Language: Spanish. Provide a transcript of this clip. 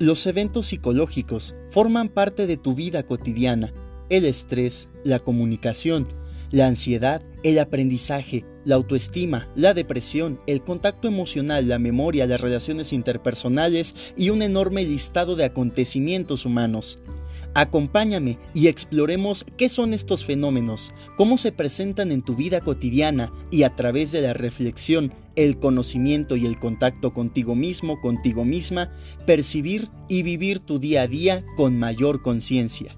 Los eventos psicológicos forman parte de tu vida cotidiana. El estrés, la comunicación, la ansiedad, el aprendizaje, la autoestima, la depresión, el contacto emocional, la memoria, las relaciones interpersonales y un enorme listado de acontecimientos humanos. Acompáñame y exploremos qué son estos fenómenos, cómo se presentan en tu vida cotidiana y a través de la reflexión, el conocimiento y el contacto contigo mismo, contigo misma, percibir y vivir tu día a día con mayor conciencia.